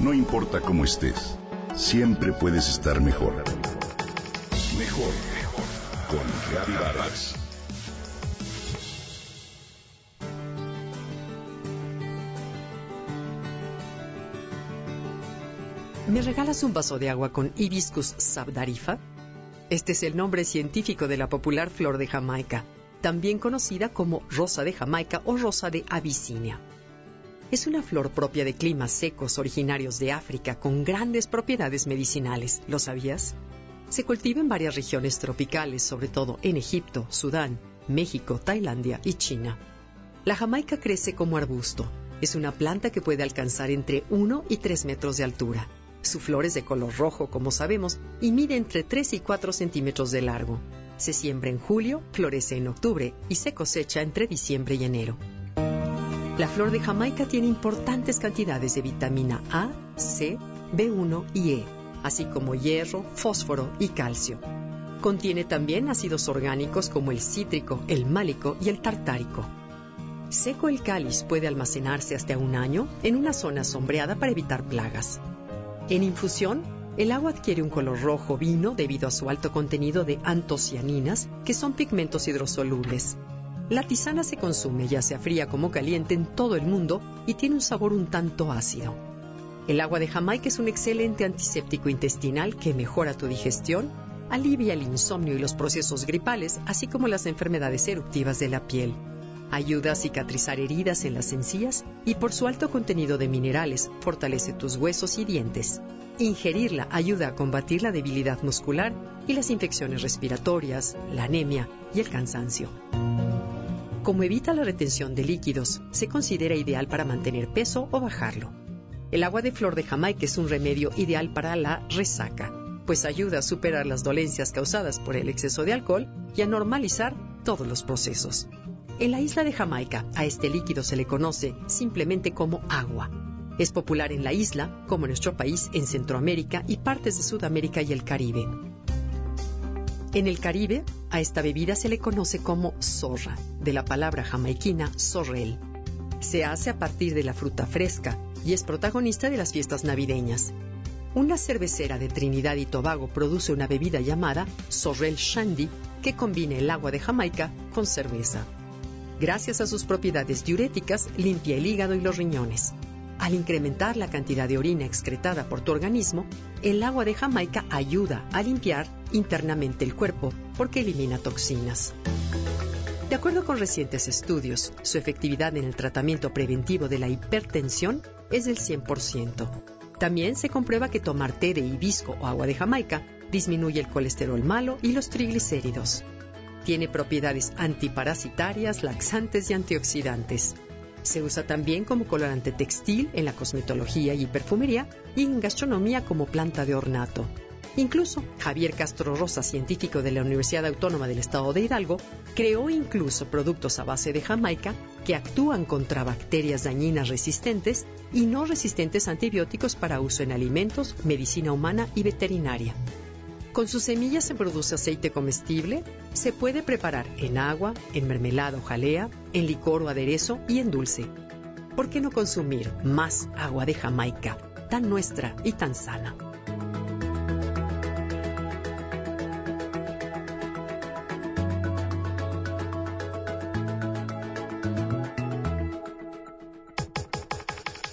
No importa cómo estés, siempre puedes estar mejor. Mejor, mejor. Con Reavivadas. ¿Me regalas un vaso de agua con Hibiscus sabdarifa? Este es el nombre científico de la popular flor de Jamaica, también conocida como rosa de Jamaica o rosa de Abisinia. Es una flor propia de climas secos originarios de África con grandes propiedades medicinales. ¿Lo sabías? Se cultiva en varias regiones tropicales, sobre todo en Egipto, Sudán, México, Tailandia y China. La jamaica crece como arbusto. Es una planta que puede alcanzar entre 1 y 3 metros de altura. Su flor es de color rojo, como sabemos, y mide entre 3 y 4 centímetros de largo. Se siembra en julio, florece en octubre y se cosecha entre diciembre y enero. La flor de Jamaica tiene importantes cantidades de vitamina A, C, B1 y E, así como hierro, fósforo y calcio. Contiene también ácidos orgánicos como el cítrico, el málico y el tartárico. Seco el cáliz puede almacenarse hasta un año en una zona sombreada para evitar plagas. En infusión, el agua adquiere un color rojo vino debido a su alto contenido de antocianinas, que son pigmentos hidrosolubles. La tisana se consume ya sea fría como caliente en todo el mundo y tiene un sabor un tanto ácido. El agua de Jamaica es un excelente antiséptico intestinal que mejora tu digestión, alivia el insomnio y los procesos gripales, así como las enfermedades eruptivas de la piel. Ayuda a cicatrizar heridas en las encías y por su alto contenido de minerales fortalece tus huesos y dientes. Ingerirla ayuda a combatir la debilidad muscular y las infecciones respiratorias, la anemia y el cansancio. Como evita la retención de líquidos, se considera ideal para mantener peso o bajarlo. El agua de flor de Jamaica es un remedio ideal para la resaca, pues ayuda a superar las dolencias causadas por el exceso de alcohol y a normalizar todos los procesos. En la isla de Jamaica, a este líquido se le conoce simplemente como agua. Es popular en la isla, como en nuestro país, en Centroamérica y partes de Sudamérica y el Caribe. En el Caribe, a esta bebida se le conoce como zorra, de la palabra jamaiquina sorrel. Se hace a partir de la fruta fresca y es protagonista de las fiestas navideñas. Una cervecera de Trinidad y Tobago produce una bebida llamada Sorrel Shandy que combina el agua de Jamaica con cerveza. Gracias a sus propiedades diuréticas, limpia el hígado y los riñones. Al incrementar la cantidad de orina excretada por tu organismo, el agua de Jamaica ayuda a limpiar internamente el cuerpo porque elimina toxinas. De acuerdo con recientes estudios, su efectividad en el tratamiento preventivo de la hipertensión es del 100%. También se comprueba que tomar té de hibisco o agua de Jamaica disminuye el colesterol malo y los triglicéridos. Tiene propiedades antiparasitarias, laxantes y antioxidantes. Se usa también como colorante textil en la cosmetología y perfumería y en gastronomía como planta de ornato. Incluso Javier Castro Rosa, científico de la Universidad Autónoma del Estado de Hidalgo, creó incluso productos a base de Jamaica que actúan contra bacterias dañinas resistentes y no resistentes antibióticos para uso en alimentos, medicina humana y veterinaria. Con sus semillas se produce aceite comestible, se puede preparar en agua, en mermelada o jalea, en licor o aderezo y en dulce. ¿Por qué no consumir más agua de Jamaica, tan nuestra y tan sana?